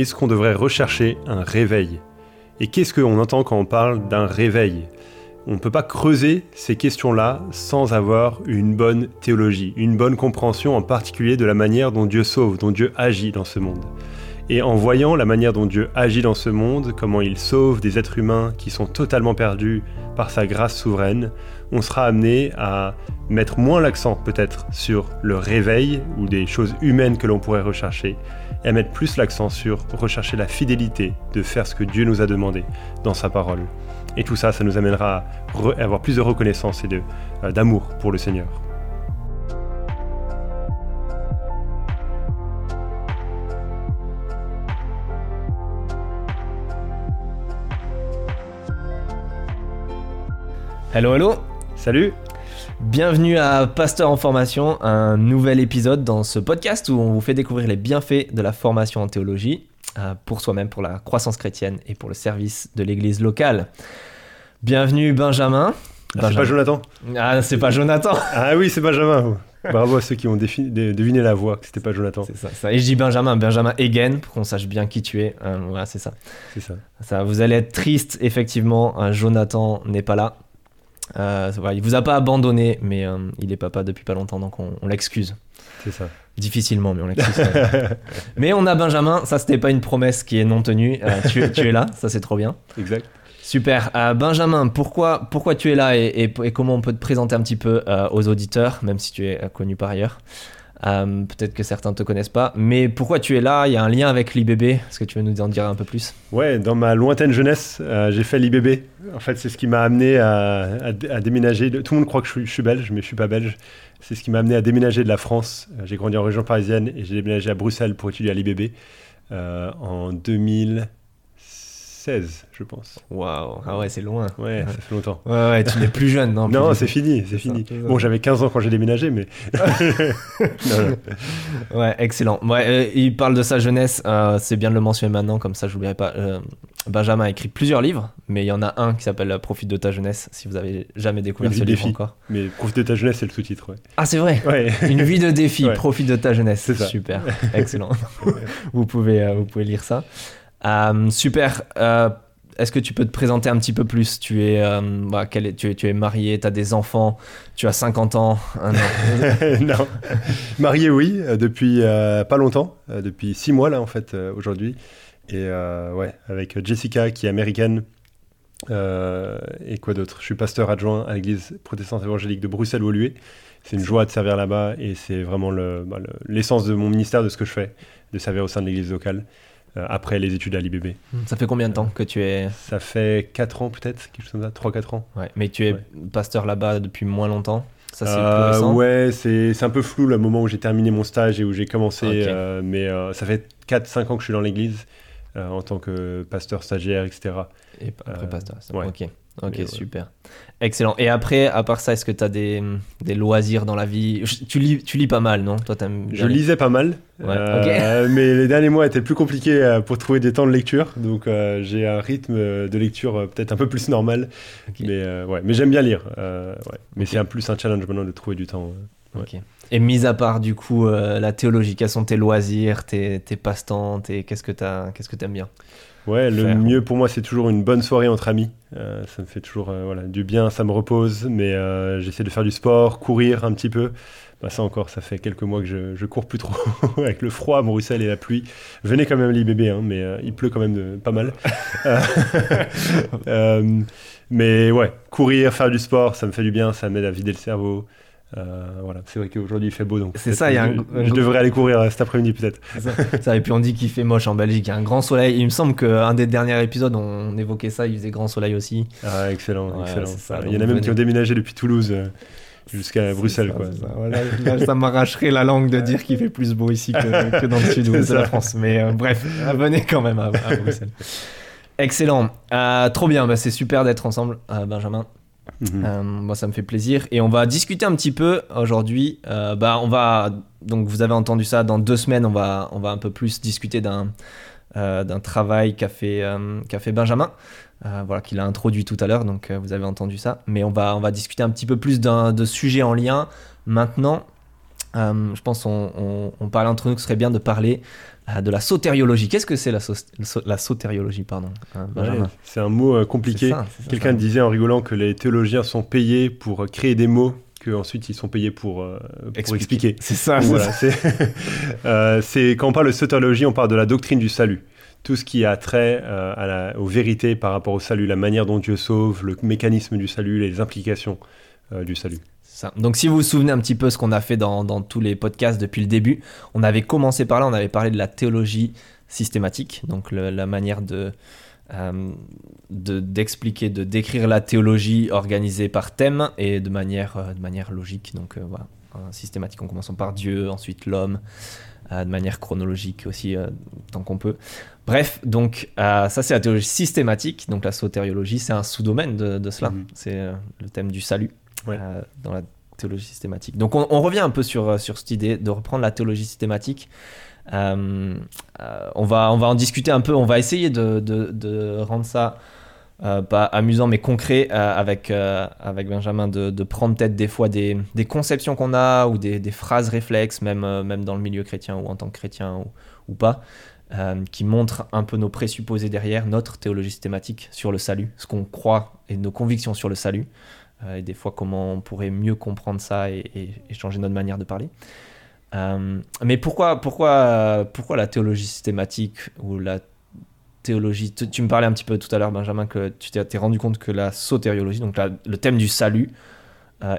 est-ce qu'on devrait rechercher un réveil? Et qu'est-ce qu'on entend quand on parle d'un réveil? On ne peut pas creuser ces questions-là sans avoir une bonne théologie, une bonne compréhension en particulier de la manière dont Dieu sauve, dont Dieu agit dans ce monde. Et en voyant la manière dont Dieu agit dans ce monde, comment il sauve des êtres humains qui sont totalement perdus par sa grâce souveraine, on sera amené à mettre moins l'accent peut-être sur le réveil ou des choses humaines que l'on pourrait rechercher, et à mettre plus l'accent sur rechercher la fidélité de faire ce que Dieu nous a demandé dans sa parole. Et tout ça, ça nous amènera à avoir plus de reconnaissance et euh, d'amour pour le Seigneur. Hello, hello Salut Bienvenue à Pasteur en formation, un nouvel épisode dans ce podcast où on vous fait découvrir les bienfaits de la formation en théologie euh, pour soi-même, pour la croissance chrétienne et pour le service de l'église locale. Bienvenue Benjamin. Ah, c'est pas Jonathan Ah, c'est pas Jonathan Ah oui, c'est Benjamin Bravo à ceux qui ont deviné la voix, que c'était pas Jonathan. C'est ça, Et je dis Benjamin, Benjamin Egen, pour qu'on sache bien qui tu es. Euh, voilà, c'est ça. C'est ça. ça. Vous allez être triste, effectivement. Jonathan n'est pas là. Euh, il vous a pas abandonné, mais euh, il est papa depuis pas longtemps, donc on, l'excuse. C'est ça. Difficilement, mais on l'excuse. mais on a Benjamin, ça c'était pas une promesse qui est non tenue. Euh, tu, es là, ça c'est trop bien. Exact. Super. Benjamin, pourquoi, pourquoi tu es là et, comment on peut te présenter un petit peu aux auditeurs, même si tu es connu par ailleurs? Euh, peut-être que certains ne te connaissent pas, mais pourquoi tu es là? Il y a un lien avec l'IBB Est-ce que tu veux nous en dire un peu plus? Ouais, dans ma lointaine jeunesse, euh, j'ai fait l'IBB. En fait, c'est ce qui m'a amené à, déménager. Tout le monde croit que je suis, belge, mais je suis pas belge. C'est ce qui m'a amené à déménager de la France. Euh, j'ai grandi en région parisienne et j'ai déménagé à Bruxelles pour étudier à l'IBB en 2000. 16, je pense. Waouh, ah ouais, c'est loin. Ouais, ça fait longtemps. Ouais, ouais tu n'es plus jeune, non Non, c'est fini, c'est fini. bon, j'avais 15 ans quand j'ai déménagé, mais. Ouais, excellent. Ouais, euh, il parle de sa jeunesse, euh, c'est bien de le mentionner maintenant, comme ça je n'oublierai pas. Euh, Benjamin a écrit plusieurs livres, mais il y en a un qui s'appelle Profite de ta jeunesse, si vous avez jamais découvert ce livre encore. Mais Profite de ta jeunesse, c'est le sous-titre, ouais. Ah, c'est vrai ouais. Une vie de défi, Profite de ta jeunesse. C'est Super, excellent. vous, pouvez, vous pouvez lire ça. Euh, super. Euh, est-ce que tu peux te présenter un petit peu plus? Tu es, euh, bah, est, tu, es, tu es marié, tu as des enfants, tu as 50 ans Non. Marié, oui, depuis pas longtemps, depuis 6 mois là en fait, aujourd'hui. Et ouais, avec Jessica qui est américaine. et quoi d'autre? Je suis pasteur adjoint à l'église protestante évangélique de Bruxelles-Woluwe. C'est une joie de servir là-bas et c'est vraiment bah, l'essence de mon ministère, de ce que je fais, de servir au sein de l'église locale. Euh, après les études à l'IBB. Hmm, ça fait combien de temps que tu es Ça fait 4 ans peut-être, quelque chose comme ça, 3-4 ans. Ouais, mais tu es pasteur là-bas depuis moins longtemps ça, c'est euh, récent Ouais, c'est un peu flou le moment où j'ai terminé mon stage et où j'ai commencé, euh, mais ça fait 4-5 ans que je suis dans l'église en tant que pasteur stagiaire, etc. Et après pasteur, ouais. ok. Ok, super. Excellent. Et après, à part ça, est-ce que tu as des, des, loisirs dans la vie? Tu lis, tu lis pas mal, non? Toi, Je lisais pas mal, euh, mais les derniers mois étaient plus compliqués euh, pour trouver des temps de lecture. Donc, euh, j'ai un rythme de lecture peut-être un peu plus normal. Mais, ouais. mais j'aime bien lire. Ouais. Mais c'est un plus un challenge maintenant de trouver du temps. Et mis à part, du coup, la théologie, quels sont tes loisirs, tes, tes passe-temps Qu'est-ce que tu qu'est-ce que aimes bien? Ouais, le mieux pour moi, c'est toujours une bonne soirée entre amis. Euh, ça me fait toujours euh, voilà, du bien, ça me repose, mais euh, j'essaie de faire du sport, courir un petit peu. Bah, ça encore, ça fait quelques mois que je, je cours plus trop avec le froid à Bruxelles et la pluie. Venez quand même l'IBB, hein, mais il pleut quand même de, pas mal. mais ouais, courir, faire du sport, ça me fait du bien, ça m'aide à vider le cerveau. Euh, voilà, c'est vrai qu'aujourd'hui il fait beau donc. C'est ça, il y a un... je, devrais aller courir euh, cet après-midi peut-être. Ça. et puis on dit qu'il fait moche en Belgique, il y a un grand soleil. Il me semble qu'un des derniers épisodes on évoquait ça, il faisait grand soleil aussi. Ah, excellent, excellent. il y en a même qui ont déménagé depuis Toulouse euh, jusqu'à Bruxelles. quoi. Ça, ça m'arracherait la langue de dire qu'il fait plus beau ici que, dans le sud de la France. Mais bref, venez quand même à, Bruxelles. Excellent, trop bien, bah, c'est super d'être ensemble, Benjamin. Mhm. Euh, moi, ça me fait plaisir. Et on va discuter un petit peu aujourd'hui. Euh, bah, on va donc vous avez entendu ça. Dans deux semaines, on va on va un peu plus discuter d'un euh, d'un travail qu'a fait qu'a fait Benjamin. voilà, qu'il a introduit tout à l'heure. Donc vous avez entendu ça. Mais on va on va discuter un petit peu plus de sujets en lien maintenant. Je pense on, on, parle entre nous que ce serait bien de parler de la sotériologie. Qu'est-ce que c'est la, la sotériologie pardon, C'est un mot compliqué. Quelqu'un disait en rigolant que les théologiens sont payés pour créer des mots qu'ensuite ils sont payés pour, expliquer. C'est ça. c'est quand on parle de sotériologie, on parle de la doctrine du salut tout ce qui a trait euh, à la, aux vérités par rapport au salut, la manière dont Dieu sauve, le mécanisme du salut, les implications euh, du salut. Ça. Donc si vous vous souvenez un petit peu ce qu'on a fait dans, dans, tous les podcasts depuis le début, on avait commencé par là, on avait parlé de la théologie systématique, donc la manière de euh, d'expliquer, de, décrire la théologie organisée par thème et de manière, de manière logique, donc voilà, systématique en commençant par Dieu, ensuite l'homme, de manière chronologique aussi, tant qu'on peut. Bref, donc euh, ça c'est la théologie systématique, donc la sotériologie c'est un sous-domaine de, cela, mhm. c'est euh, le thème du salut euh, dans la théologie systématique. Donc on, revient un peu sur, sur cette idée de reprendre la théologie systématique. on, va, on va en discuter un peu, on va essayer de, de, rendre ça pas amusant mais concret avec, avec Benjamin, de, prendre peut-être des fois des, des conceptions qu'on a ou des, des, phrases réflexes, même, même dans le milieu chrétien ou en tant que chrétien ou, ou pas. Euh, qui montre un peu nos présupposés derrière, notre théologie systématique sur le salut, ce qu'on croit et nos convictions sur le salut, euh, et des fois comment on pourrait mieux comprendre ça et, changer notre manière de parler. Euh, mais pourquoi, pourquoi, pourquoi la théologie systématique ou la théologie tu, me parlais un petit peu tout à l'heure, Benjamin, que tu t'es rendu compte que la sotériologie, donc le thème du salut,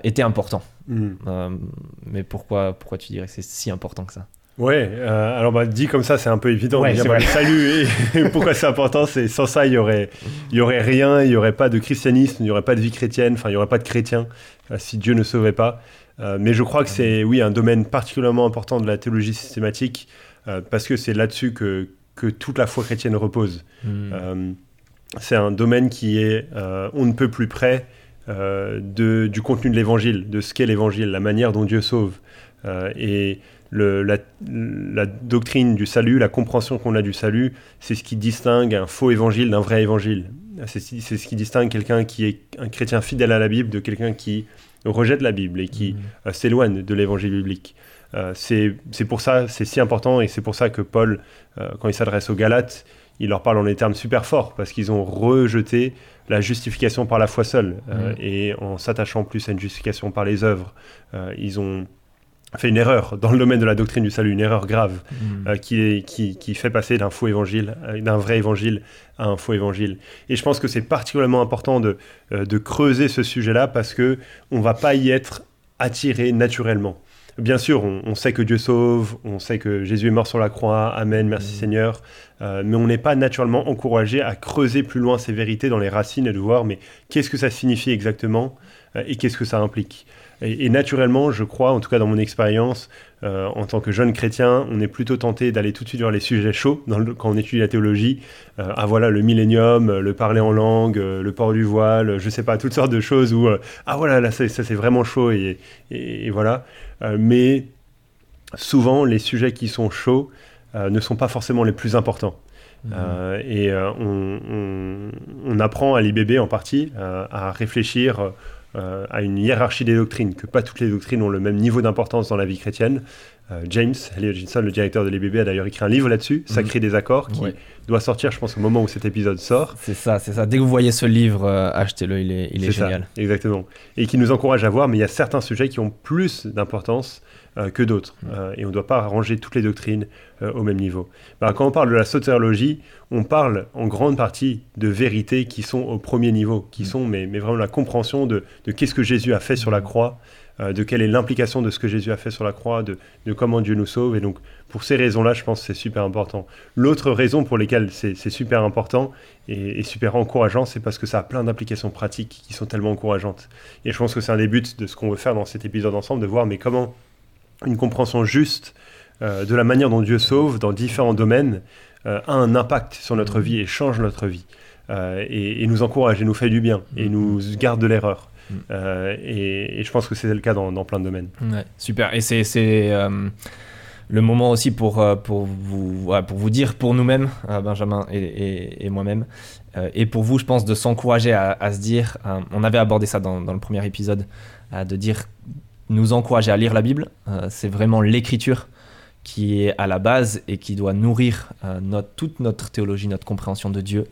était important. Mm. mais pourquoi, pourquoi tu dirais que c'est si important que ça? Ouais, euh, alors bah, dit comme ça, c'est un peu évident. Ouais, dire, bah, salut, et pourquoi c'est important C'est sans ça, il y aurait, il y aurait rien, il y aurait pas de christianisme, il y aurait pas de vie chrétienne, enfin, il y aurait pas de chrétiens euh, si Dieu ne sauvait pas. Euh, mais je crois que c'est, oui, un domaine particulièrement important de la théologie systématique parce que c'est là-dessus que, que toute la foi chrétienne repose. Hmm. c'est un domaine qui est, on ne peut plus près de, du contenu de l'évangile, de ce qu'est l'évangile, la manière dont Dieu sauve. et la, doctrine du salut, la compréhension qu'on a du salut, c'est ce qui distingue un faux évangile d'un vrai évangile. C'est ce qui distingue quelqu'un qui est un chrétien fidèle à la Bible de quelqu'un qui rejette la Bible et qui mmh. euh, s'éloigne de l'évangile biblique. Euh, c'est pour ça, c'est si important et c'est pour ça que Paul, euh, quand il s'adresse aux Galates, il leur parle en des termes super forts parce qu'ils ont rejeté la justification par la foi seule mmh. et en s'attachant plus à une justification par les œuvres, ils ont fait une erreur dans le domaine de la doctrine du salut, une erreur grave mm. euh, qui, est, qui, qui, fait passer d'un faux évangile, euh, d'un vrai évangile à un faux évangile. Et je pense que c'est particulièrement important de, euh, de creuser ce sujet-là parce que on va pas y être attiré naturellement. Bien sûr, on, sait que Dieu sauve, on sait que Jésus est mort sur la croix, Amen, merci mm. Seigneur, mais on n'est pas naturellement encouragé à creuser plus loin ces vérités dans les racines et de voir, mais qu'est-ce que ça signifie exactement et qu'est-ce que ça implique? Et, naturellement, je crois, en tout cas dans mon expérience, euh, en tant que jeune chrétien, on est plutôt tenté d'aller tout de suite vers les sujets chauds quand on étudie la théologie. Euh, ah voilà, le millénium, le parler en langue, euh, le port du voile, je sais pas, toutes sortes de choses où, ah voilà, là, ça, c'est vraiment chaud et, voilà. mais souvent, les sujets qui sont chauds ne sont pas forcément les plus importants. Mmh. et on, on, apprend à l'IBB en partie à réfléchir euh, à une hiérarchie des doctrines, que pas toutes les doctrines ont le même niveau d'importance dans la vie chrétienne. Euh, James Elliot Hutchinson, le directeur de l'EBB, a d'ailleurs écrit un livre là-dessus, mhm. Sacré des accords, qui doit sortir, je pense, au moment où cet épisode sort. C'est ça, c'est ça. Dès que vous voyez ce livre, euh, achetez-le, il est, il est, génial. exactement. Et qui nous encourage à voir, mais il y a certains sujets qui ont plus d'importance euh, que d'autres. Euh, et on ne doit pas ranger toutes les doctrines euh, au même niveau. Bah, quand on parle de la sotériologie, on parle en grande partie de vérités qui sont au premier niveau, qui mm. sont mais, mais vraiment la compréhension de, de qu'est-ce que Jésus a fait sur la mm. croix, de quelle est l'implication de ce que Jésus a fait sur la croix, de, de comment Dieu nous sauve. Et donc, pour ces raisons-là, je pense que c'est super important. L'autre raison pour laquelle c'est super important et, et super encourageant, c'est parce que ça a plein d'implications pratiques qui sont tellement encourageantes. Et je pense que c'est un des buts de ce qu'on veut faire dans cet épisode ensemble, de voir mais comment une compréhension juste euh, de la manière dont Dieu sauve dans différents domaines euh, a un impact sur notre vie et change notre vie. Euh, et, nous encourage et nous fait du bien et nous garde de l'erreur. Et, je pense que c'est le cas dans, plein de domaines. super. Et c'est le moment aussi pour, pour, vous, pour vous dire, pour nous-mêmes, Benjamin et, moi-même, et pour vous, je pense, de s'encourager à, se dire, on avait abordé ça dans, dans le premier épisode, de dire nous encourager à lire la Bible. c'est vraiment l'écriture qui est à la base et qui doit nourrir notre, toute notre théologie, notre compréhension de Dieu,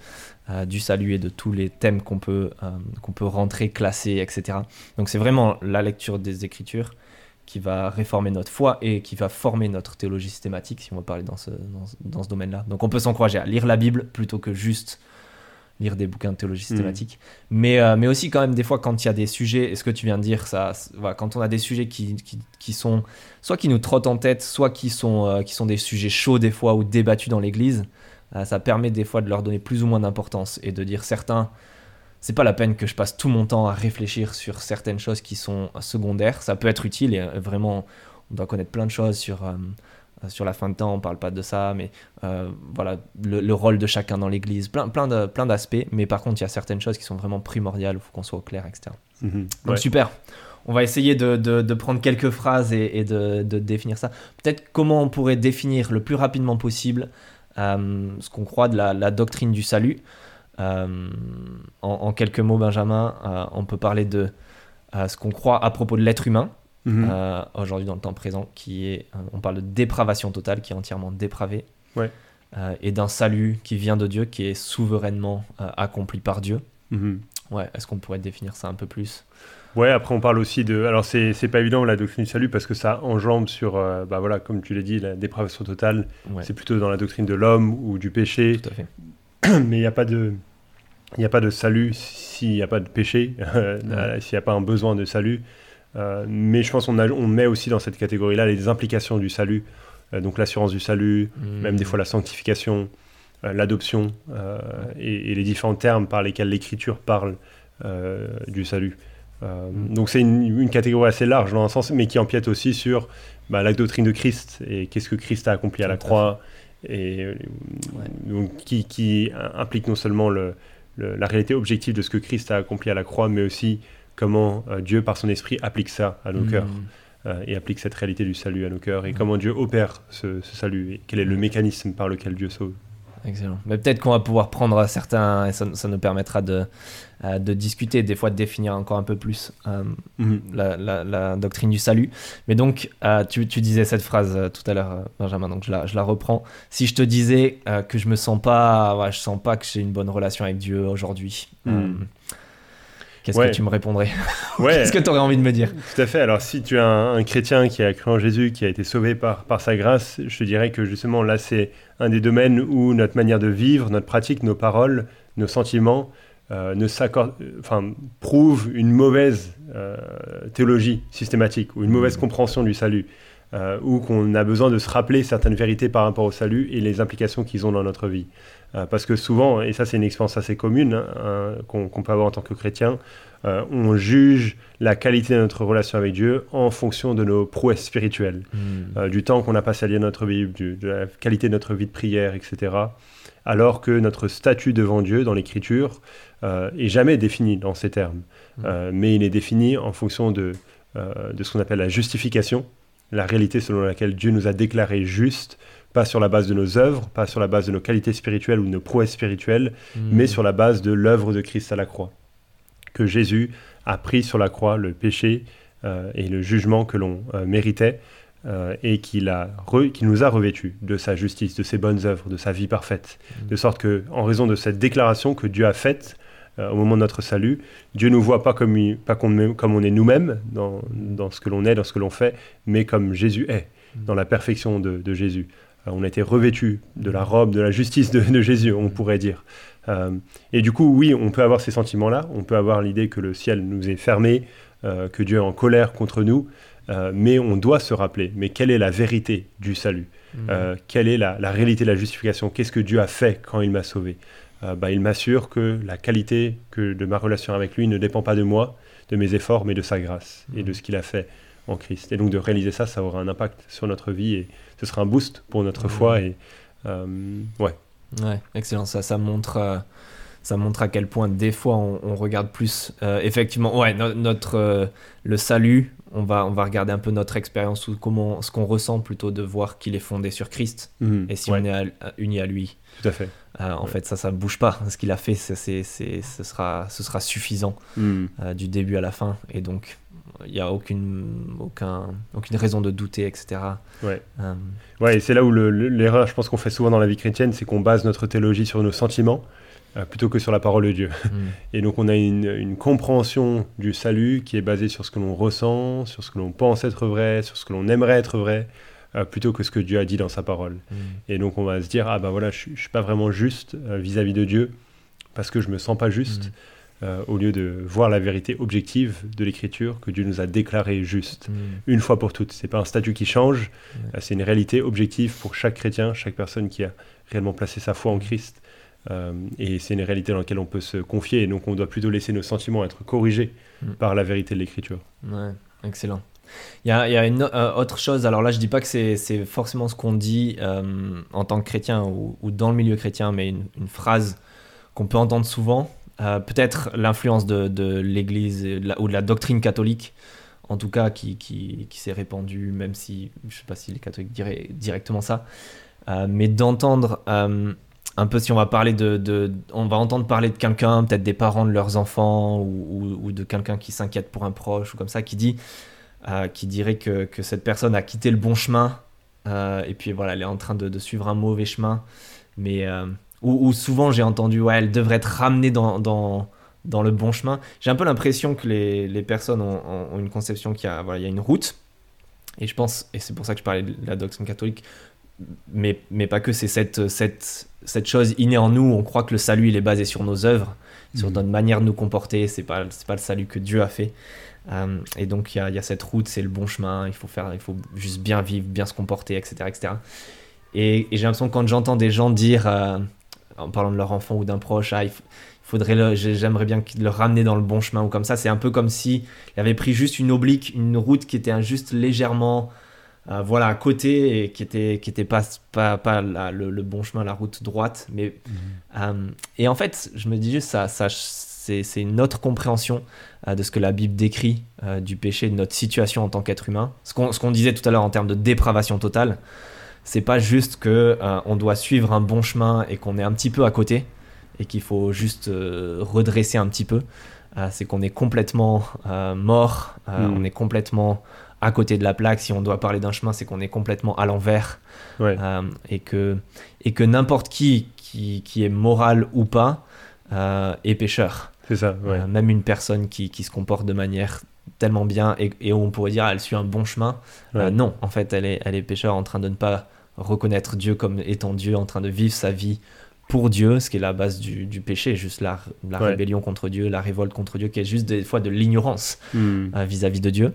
du salut et de tous les thèmes qu'on peut, rentrer, classer, etc. Donc c'est vraiment la lecture des Écritures qui va réformer notre foi et qui va former notre théologie systématique, si on va parler dans ce, dans, ce domaine-là. Donc on peut s'encourager à lire la Bible plutôt que juste lire des bouquins de théologie hmm. systématique. Mais, euh, mais aussi quand même des fois quand il y a des sujets, et ce que tu viens de dire, ça, voilà, quand on a des sujets qui, qui, qui, sont soit qui nous trottent en tête, soit qui sont, euh, qui sont des sujets chauds des fois ou débattus dans l'Église, euh, ça permet des fois de leur donner plus ou moins d'importance et de dire certains c'est pas la peine que je passe tout mon temps à réfléchir sur certaines choses qui sont secondaires. Ça peut être utile et vraiment, on doit connaître plein de choses sur, sur la fin de temps, on parle pas de ça, mais euh, voilà, le, rôle de chacun dans l'église, plein, plein, de, plein d'aspects. Mais par contre, il y a certaines choses qui sont vraiment primordiales, il faut qu'on soit au clair, etc. Mhm. Donc super. On va essayer de, de, prendre quelques phrases et, de, de, définir ça. Peut-être comment on pourrait définir le plus rapidement possible ce qu'on croit de la, la doctrine du salut. Euh, en, quelques mots, Benjamin, euh, on peut parler de euh, ce qu'on croit à propos de l'être humain, mhm. aujourd'hui dans le temps présent, qui est, on parle de dépravation totale, qui est entièrement dépravé, et d'un salut qui vient de Dieu, qui est souverainement accompli par Dieu. Mhm. Ouais, est-ce qu'on pourrait définir ça un peu plus? Ouais, après on parle aussi de. Alors c'est, c'est pas évident la doctrine du salut parce que ça enjambe sur, bah voilà, comme tu l'as dit, la dépravation totale. C'est plutôt dans la doctrine de l'homme ou du péché. Tout à fait. Mais il n'y a pas de. Il n'y a pas de salut s'il n'y a pas de péché, euh, s'il n'y a pas un besoin de salut. Euh, mais je pense qu'on on met aussi dans cette catégorie-là les implications du salut, euh, donc l'assurance du salut, mmh. même des fois la sanctification, l'adoption et, les différents termes par lesquels l'Écriture parle du salut. Mmh. Donc c'est une, catégorie assez large dans un sens, mais qui empiète aussi sur bah, la doctrine de Christ et qu'est-ce que Christ a accompli à la croix, et donc, qui, qui, implique non seulement le, la réalité objective de ce que Christ a accompli à la croix, mais aussi comment euh, Dieu, par son esprit, applique ça à nos cœurs. Mm. Euh, et applique cette réalité du salut à nos cœurs, et mm. comment Dieu opère ce, salut, et quel est le mécanisme par lequel Dieu sauve. Excellent. Mais peut-être qu'on va pouvoir prendre certains, et ça, nous permettra de, euh, de, discuter, des fois de définir encore un peu plus mm-hmm. la, doctrine du salut. Mais donc, tu, tu, disais cette phrase tout à l'heure, Benjamin, donc je la, je la, reprends. Si je te disais que je me sens pas, je sens pas que j'ai une bonne relation avec Dieu aujourd'hui. Qu'est-ce que tu me répondrais Qu'est-ce que tu aurais envie de me dire Tout à fait. Alors, si tu es un, chrétien qui a cru en Jésus, qui a été sauvé par, par sa grâce, je te dirais que justement, là, c'est un des domaines où notre manière de vivre, notre pratique, nos paroles, nos sentiments euh, ne enfin, prouvent une mauvaise euh, théologie systématique ou une mauvaise compréhension du salut. Euh, ou qu'on a besoin de se rappeler certaines vérités par rapport au salut et les implications qu'ils ont dans notre vie. Euh, parce que souvent, et ça c'est une expérience assez commune hein, qu'on peut avoir en tant que chrétien, euh, on juge la qualité de notre relation avec Dieu en fonction de nos prouesses spirituelles, hmm. euh, du temps qu'on a passé à lire notre Bible, de la qualité de notre vie de prière, etc. Alors que notre statut devant Dieu dans l'Écriture est jamais défini dans ces termes, hmm. mais il est défini en fonction de, de ce qu'on appelle la justification, la réalité selon laquelle Dieu nous a déclarés justes pas sur la base de nos œuvres, pas sur la base de nos qualités spirituelles ou de nos prouesses spirituelles, hmm. mais sur la base de l'œuvre de Christ à la croix. Que Jésus a pris sur la croix le péché euh, et le jugement que l'on euh, méritait euh, et qu'il nous a revêtus de sa justice, de ses bonnes œuvres, de sa vie parfaite. Hmm. De sorte que, en raison de cette déclaration que Dieu a faite au moment de notre salut, Dieu ne nous voit pas comme, pas comme, on est nous-mêmes dans, dans, ce que l'on est, dans ce que l'on fait, mais comme Jésus est, hmm. dans la perfection de, de Jésus. Euh, on a été revêtu de la robe, de la justice de, Jésus, on pourrait dire. Euh, et du coup, oui, on peut avoir ces sentiments-là, on peut avoir l'idée que le ciel nous est fermé, euh, que Dieu est en colère contre nous, mais on doit se rappeler, mais quelle est la vérité du salut? Mmh. Quelle est la, réalité de la justification? Qu'est-ce que Dieu a fait quand il m'a sauvé? Bah, Il m'assure que la qualité que de ma relation avec lui ne dépend pas de moi, de mes efforts, mais de sa grâce et de mmh. ce qu'il a fait en Christ. Et donc de réaliser ça, ça aura un impact sur notre vie et ce sera un boost pour notre foi. Et, euh, ouais. Ouais, excellent. Ça, ça montre. Euh, ça montre à quel point des fois on, regarde plus euh, effectivement ouais notre le salut on va on va regarder un peu notre expérience ou comment ce qu'on ressent plutôt de voir qu'il est fondé sur Christ mhm. et si on est uni à lui tout à fait en fait ça ça ne bouge pas ce qu'il a fait c'est ce sera ce sera suffisant mhm. du début à la fin et donc il n'y a aucune, aucun, aucune raison de douter, etc. Ouais. ouais, et c'est là où l'erreur, je pense qu'on fait souvent dans la vie chrétienne, c'est qu'on base notre théologie sur nos sentiments. plutôt que sur la parole de Dieu. Mm. Et donc on a une, une, compréhension du salut qui est basée sur ce que l'on ressent, sur ce que l'on pense être vrai, sur ce que l'on aimerait être vrai, euh, plutôt que ce que Dieu a dit dans sa parole. Mm. Et donc on va se dire, ah ben voilà, je ne suis pas vraiment juste euh, vis-à-vis de Dieu, parce que je me sens pas juste, mm. Euh, au lieu de voir la vérité objective de l'Écriture, que Dieu nous a déclaré juste, mm. une fois pour toutes. C'est pas un statut qui change, c'est une réalité objective pour chaque chrétien, chaque personne qui a réellement placé sa foi en Christ. et c'est une réalité dans laquelle on peut se confier, et donc on doit plutôt laisser nos sentiments être corrigés par la vérité de l'Écriture. Ouais, excellent. Il y a, une euh, autre chose, alors là je dis pas que c'est forcément ce qu'on dit euh, en tant que chrétien ou, dans le milieu chrétien, mais une, phrase qu'on peut entendre souvent, euh, peut-être l'influence de, l'Église ou de la doctrine catholique, en tout cas qui, s'est répandue, même si je sais pas si les catholiques diraient directement ça, mais d'entendre un peu si on va parler de, on va entendre parler de quelqu'un, peut-être des parents de leurs enfants ou, de quelqu'un qui s'inquiète pour un proche ou comme ça, qui dit euh, qui dirait que, cette personne a quitté le bon chemin euh, et puis voilà, elle est en train de, suivre un mauvais chemin. Mais euh, ou, souvent j'ai entendu, ouais, elle devrait être ramenée dans, dans, dans le bon chemin. J'ai un peu l'impression que les, les personnes ont, ont, une conception qu'il y, a, voilà, il y a une route. Et je pense, et c'est pour ça que je parlais de la doctrine catholique, mais, mais pas que, c'est cette, cette, cette chose innée en nous. On croit que le salut, il est basé sur nos œuvres, sur mmh. notre manière de nous comporter. C'est pas, c'est pas le salut que Dieu a fait. Euh, et donc il y, a cette route, c'est le bon chemin, il faut, faire, il faut juste bien vivre, bien se comporter, etc. etc. Et, j'ai l'impression que quand j'entends des gens dire, euh, en parlant de leur enfant ou d'un proche, ah, il, faudrait j'aimerais bien le ramener dans le bon chemin ou comme ça, c'est un peu comme si il avait pris juste une oblique, une route qui était juste légèrement euh, voilà, à côté et qui était, qui était pas, pas, pas le, bon chemin, la route droite. Mais, mhm. et en fait, je me dis juste, ça, ça, c'est une autre compréhension euh, de ce que la Bible décrit euh, du péché, de notre situation en tant qu'être humain. Ce qu'on disait tout à l'heure en termes de dépravation totale, c'est pas juste que euh, on doit suivre un bon chemin et qu'on est un petit peu à côté et qu'il faut juste redresser un petit peu. c'est qu'on est complètement mort, hmm. on est complètement à côté de la plaque. Si on doit parler d'un chemin, c'est qu'on est complètement à l'envers et que, et que n'importe qui, qui, qui est moral ou pas est pécheur. C'est ça, euh, même une personne qui, qui, se comporte de manière tellement bien et, et, on pourrait dire elle suit un bon chemin. Euh, non, en fait, elle est, elle est pécheur en train de ne pas reconnaître Dieu comme étant Dieu, en train de vivre sa vie pour Dieu, ce qui est la base du, du péché, juste la, la rébellion contre Dieu, la révolte contre Dieu, qui est juste des fois de l'ignorance hmm. euh, vis-à-vis de Dieu.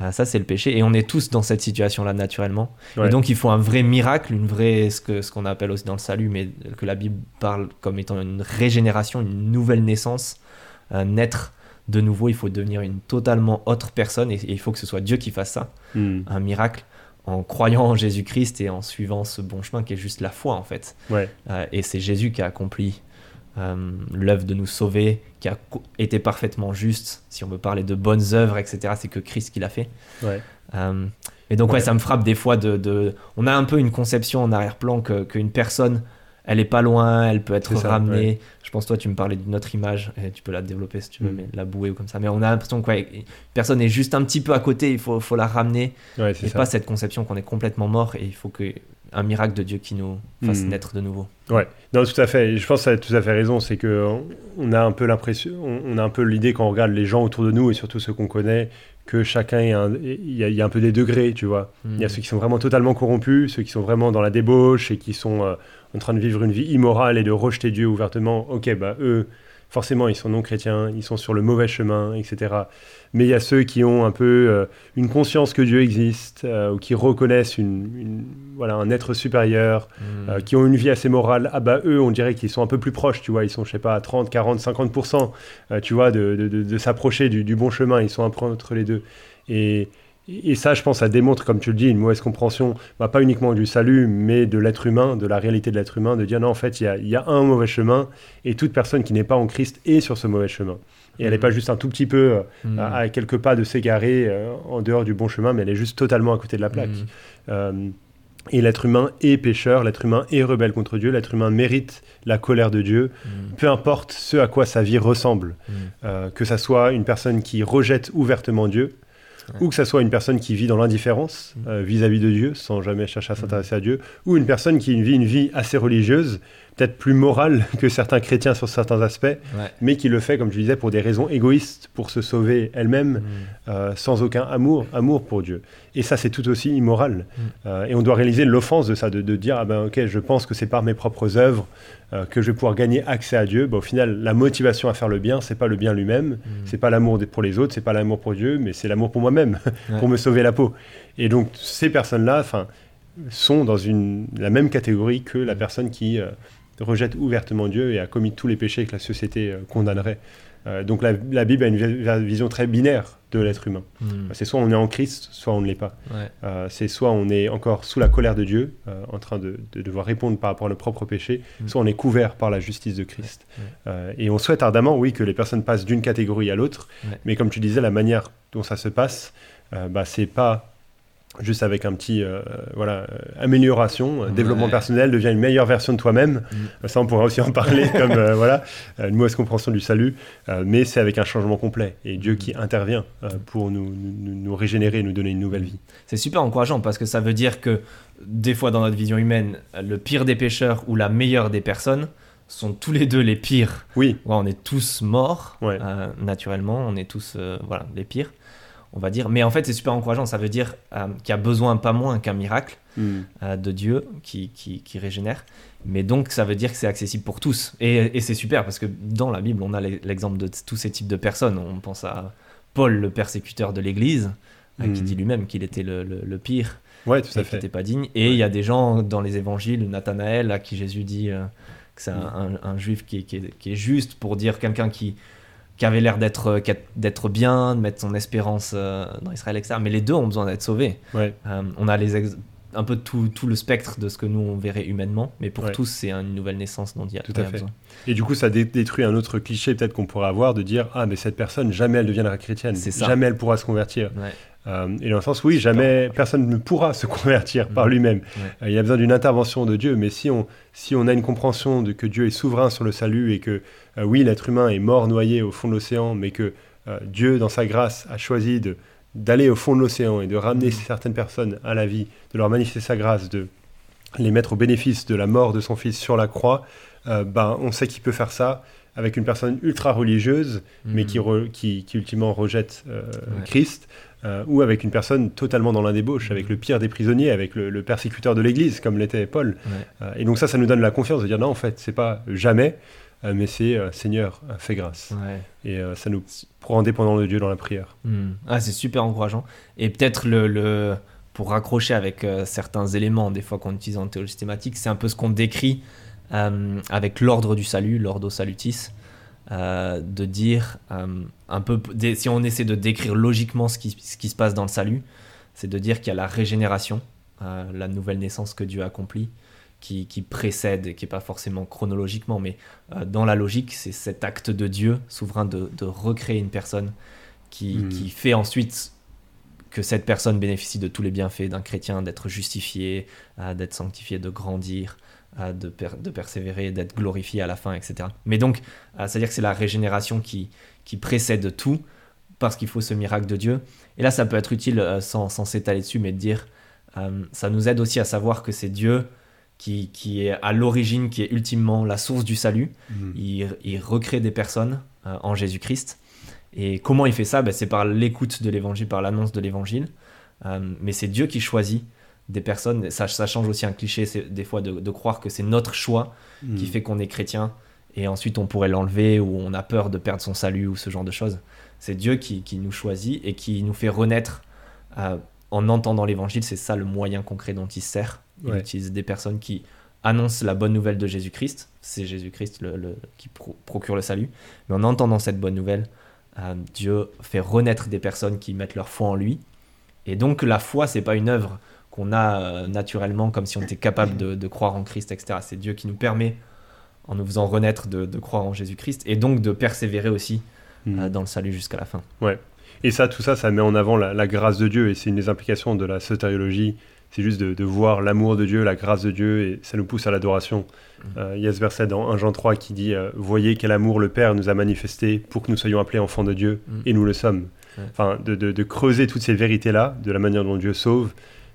Ah, ça, c'est le péché. Et on est tous dans cette situation-là naturellement. Et donc, il faut un vrai miracle, une vraie, ce qu'on ce qu'on appelle aussi dans le salut, mais que la Bible parle comme étant une régénération, une nouvelle naissance, naître de nouveau. Il faut devenir une totalement autre personne. Et, il faut que ce soit Dieu qui fasse ça. Hmm. Un miracle en croyant en Jésus-Christ et en suivant ce bon chemin qui est juste la foi, en fait. Euh, et c'est Jésus qui a accompli euh, l'œuvre de nous sauver, qui a été parfaitement juste. Si on veut parler de bonnes œuvres, etc., c'est que Christ qui l'a fait. Ouais. Euh, et donc, ouais. ça me frappe des fois de, On a un peu une conception en arrière-plan qu'une personne elle est pas loin, elle peut être ramenée. Je pense, toi, tu me parlais d'une autre image, et tu peux la développer si tu veux, mm. mais la bouée ou comme ça. Mais on a l'impression que personne est juste un petit peu à côté, il faut, faut la ramener. Ouais, et pas cette conception qu'on est complètement mort et il faut que un miracle de Dieu qui nous fasse mm. naître de nouveau. Ouais, non, tout à fait. Je pense que tu as tout à fait raison. C'est que on a un peu l'impression, on a un peu l'idée quand on regarde les gens autour de nous et surtout ceux qu'on connaît, que chacun il y, a un peu des degrés, tu vois. Il y a mm. ceux qui sont vraiment totalement corrompus, ceux qui sont vraiment dans la débauche et qui sont euh, en train de vivre une vie immorale et de rejeter Dieu ouvertement, ok, bah eux, forcément, ils sont non chrétiens, ils sont sur le mauvais chemin, etc. Mais il y a ceux qui ont un peu euh, une conscience que Dieu existe, euh, ou qui reconnaissent une, voilà, un être supérieur, hmm. euh, qui ont une vie assez morale. Ah bah eux, on dirait qu'ils sont un peu plus proches, tu vois, ils sont, je sais pas, à 30, 40, 50%, tu vois, de, de, de, s'approcher du, du, bon chemin, ils sont un peu entre les deux. Et, et ça, je pense, ça démontre, comme tu le dis, une mauvaise compréhension, bah, pas uniquement du salut, mais de l'être humain, de la réalité de l'être humain, de dire non, en fait, il y a, un mauvais chemin, et toute personne qui n'est pas en Christ est sur ce mauvais chemin. Et elle n'est mm. pas juste un tout petit peu euh, mm. à, quelques pas de s'égarer euh, en dehors du bon chemin, mais elle est juste totalement à côté de la plaque. Mm. Euh, Et l'être humain est pécheur, l'être humain est rebelle contre Dieu, l'être humain mérite la colère de Dieu, Mm. peu importe ce à quoi sa vie ressemble. Mm. Euh, que ça soit une personne qui rejette ouvertement Dieu. Ou que ça soit une personne qui vit dans l'indifférence Mm. euh, vis-à-vis de Dieu, sans jamais chercher à s'intéresser à Dieu, ou une personne qui vit une vie assez religieuse, peut-être plus morale que certains chrétiens sur certains aspects, Ouais. mais qui le fait, comme je disais, pour des raisons égoïstes, pour se sauver elle-même, Mm. euh, sans aucun amour, amour pour Dieu. Et ça, c'est tout aussi immoral. Mm. Euh, et on doit réaliser l'offense de ça, de, de dire, ah ben ok, je pense que c'est par mes propres œuvres euh, que je vais pouvoir gagner accès à Dieu. Bah, au final, la motivation à faire le bien, c'est pas le bien lui-même, Mm. c'est pas l'amour pour les autres, c'est pas l'amour pour Dieu, mais c'est l'amour pour moi-même, Ouais. pour me sauver la peau. Et donc, ces personnes-là, enfin, sont dans une, la même catégorie que la personne qui rejette ouvertement Dieu et a commis tous les péchés que la société euh, condamnerait. Euh, donc la, la Bible a une vi- vision très binaire de l'être humain. Mm. C'est soit on est en Christ, soit on ne l'est pas. Ouais. Euh, c'est soit on est encore sous la colère de Dieu, en train de, de devoir répondre par rapport à nos propres péchés, Mm. soit on est couvert par la justice de Christ. Ouais. Et on souhaite ardemment, oui, que les personnes passent d'une catégorie à l'autre, Ouais. mais comme tu disais, la manière dont ça se passe, bah, c'est pas juste avec un petit euh, voilà euh, amélioration, euh, Ouais. développement personnel, devient une meilleure version de toi-même. Mm. Ça, on pourra aussi en parler comme euh, voilà une mauvaise compréhension du salut, euh, mais c'est avec un changement complet et Dieu qui intervient pour nous, nous, nous régénérer, nous donner une nouvelle vie. C'est super encourageant parce que ça veut dire que des fois dans notre vision humaine, le pire des pécheurs ou la meilleure des personnes sont tous les deux les pires. Oui, Ouais, on est tous morts Ouais. naturellement, on est tous voilà les pires, on va dire. Mais en fait, c'est super encourageant. Ça veut dire euh, qu'il y a besoin pas moins qu'un miracle Mm. euh, de Dieu qui, qui, qui régénère. Mais donc, ça veut dire que c'est accessible pour tous. Et, et c'est super parce que dans la Bible, on a l'e- l'exemple de tous ces types de personnes. On pense à Paul, le persécuteur de l'Église, qui Mm. dit lui-même qu'il était le, le- le pire ouais, tout à qui fait. n'était pas digne. Et il y a des gens dans les évangiles, Nathanaël, à qui Jésus dit euh, que c'est un, un- un juif qui qui, est, qui est juste pour dire quelqu'un qui, qui avait l'air d'être a- d'être bien, de mettre son espérance euh, dans Israël, etc. Mais les deux ont besoin d'être sauvés. Ouais. Euh, on a les ex- un peu tout, tout le spectre de ce que nous on verrait humainement, mais pour Ouais. tous c'est une nouvelle naissance dont il y a, Tout à fait. besoin. Et du coup, ça dé- détruit un autre cliché peut-être qu'on pourrait avoir de dire ah mais cette personne jamais elle deviendra chrétienne, ça. jamais elle pourra se convertir. Ouais. Euh, et dans le sens oui, jamais personne ne pourra se convertir par Mhm. lui-même. Ouais. Euh, il y a besoin d'une intervention de Dieu. Mais si on si on a une compréhension de que Dieu est souverain sur le salut et que euh, oui l'être humain est mort noyé au fond de l'océan, mais que Dieu dans sa grâce a choisi de d'aller au fond de l'océan et de ramener Mhm. certaines personnes à la vie, de leur manifester sa grâce, de les mettre au bénéfice de la mort de son fils sur la croix, euh, ben, on sait qu'il peut faire ça avec une personne ultra religieuse, mais qui, re- qui, qui ultimement rejette euh, Ouais. Christ, euh, ou avec une personne totalement dans l'indébauche, avec Mhm. le pire des prisonniers, avec le, le persécuteur de l'Église, comme l'était Paul. Ouais. Et donc ça, ça nous donne la confiance de dire non, en fait, c'est pas jamais, mais c'est euh, Seigneur, euh, fais grâce. Ouais. Et euh, ça nous rend dépendants de Dieu dans la prière. Hmm. Ah, c'est super encourageant. Et peut-être le, le- pour raccrocher avec euh, certains éléments, des fois qu'on utilise en théologie systématique, c'est un peu ce qu'on décrit euh, avec l'ordre du salut, l'ordo salutis, euh, de dire euh, un peu, si on essaie de décrire logiquement ce qui, ce qui se passe dans le salut, c'est de dire qu'il y a la régénération, euh, la nouvelle naissance que Dieu accomplit, qui, qui précède, et qui n'est pas forcément chronologiquement, mais euh, dans la logique, c'est cet acte de Dieu souverain de, de recréer une personne qui, Mhm. qui fait ensuite que cette personne bénéficie de tous les bienfaits d'un chrétien, d'être justifié, euh, d'être sanctifié, de grandir, euh, de, per- de persévérer, d'être glorifié à la fin, etc. Mais donc, c'est-à-dire que c'est la régénération qui, qui précède tout, parce qu'il faut ce miracle de Dieu. Et là, ça peut être utile, sans, s'étaler dessus, mais de dire, ça nous aide aussi à savoir que c'est Dieu qui, qui est à l'origine, qui est ultimement la source du salut. Il, il recrée des personnes euh, en Jésus-Christ. Et comment il fait ça? Ben, C'est par l'écoute de l'évangile, par l'annonce de l'évangile. Euh, mais c'est Dieu qui choisit des personnes. Ça, ça change aussi un cliché, des fois, de, de croire que c'est notre choix Mm. qui fait qu'on est chrétien. Et ensuite, on pourrait l'enlever ou on a peur de perdre son salut ou ce genre de choses. C'est Dieu qui, qui nous choisit et qui nous fait renaître euh, en entendant l'évangile. C'est ça le moyen concret dont il se sert. Il Ouais. utilise des personnes qui annoncent la bonne nouvelle de Jésus-Christ. C'est Jésus-Christ le, le- qui pro- procure le salut. Mais en entendant cette bonne nouvelle, euh, Dieu fait renaître des personnes qui mettent leur foi en lui. Et donc la foi, c'est pas une œuvre qu'on a euh, naturellement comme si on était capable de, de croire en Christ, etc. C'est Dieu qui nous permet, en nous faisant renaître, de, de croire en Jésus-Christ et donc de persévérer aussi Mm. euh, dans le salut jusqu'à la fin. Et ça, tout ça, ça met en avant la, la grâce de Dieu, et c'est une des implications de la sotériologie c'est juste de, voir l'amour de Dieu, la grâce de Dieu, et ça nous pousse à l'adoration. Mm. Euh, il y a ce verset dans 1 Jean 3 qui dit Voyez quel amour le Père nous a manifesté pour que nous soyons appelés enfants de Dieu, mm. et nous le sommes. Enfin, de, creuser toutes ces vérités-là, de la manière dont Dieu sauve,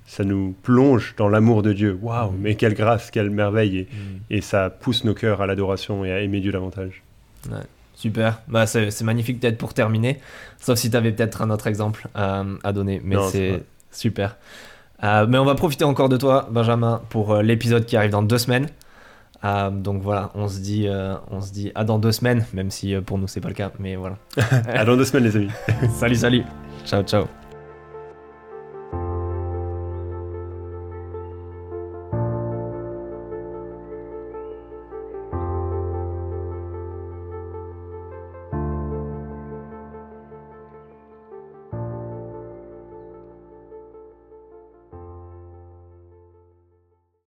ça nous plonge dans l'amour de Dieu. Waouh, mm. mais quelle grâce, quelle merveille, et, ça pousse nos cœurs à l'adoration et à aimer Dieu davantage. Super, bah, c'est magnifique peut-être pour terminer, sauf si tu avais peut-être un autre exemple euh, à donner, mais c'est super. Euh, mais on va profiter encore de toi, Benjamin, pour euh, l'épisode qui arrive dans deux semaines. donc voilà, on se dit, on se dit à dans deux semaines, même si pour nous c'est pas le cas, mais voilà. à dans deux semaines les amis. salut, salut. Ciao, ciao.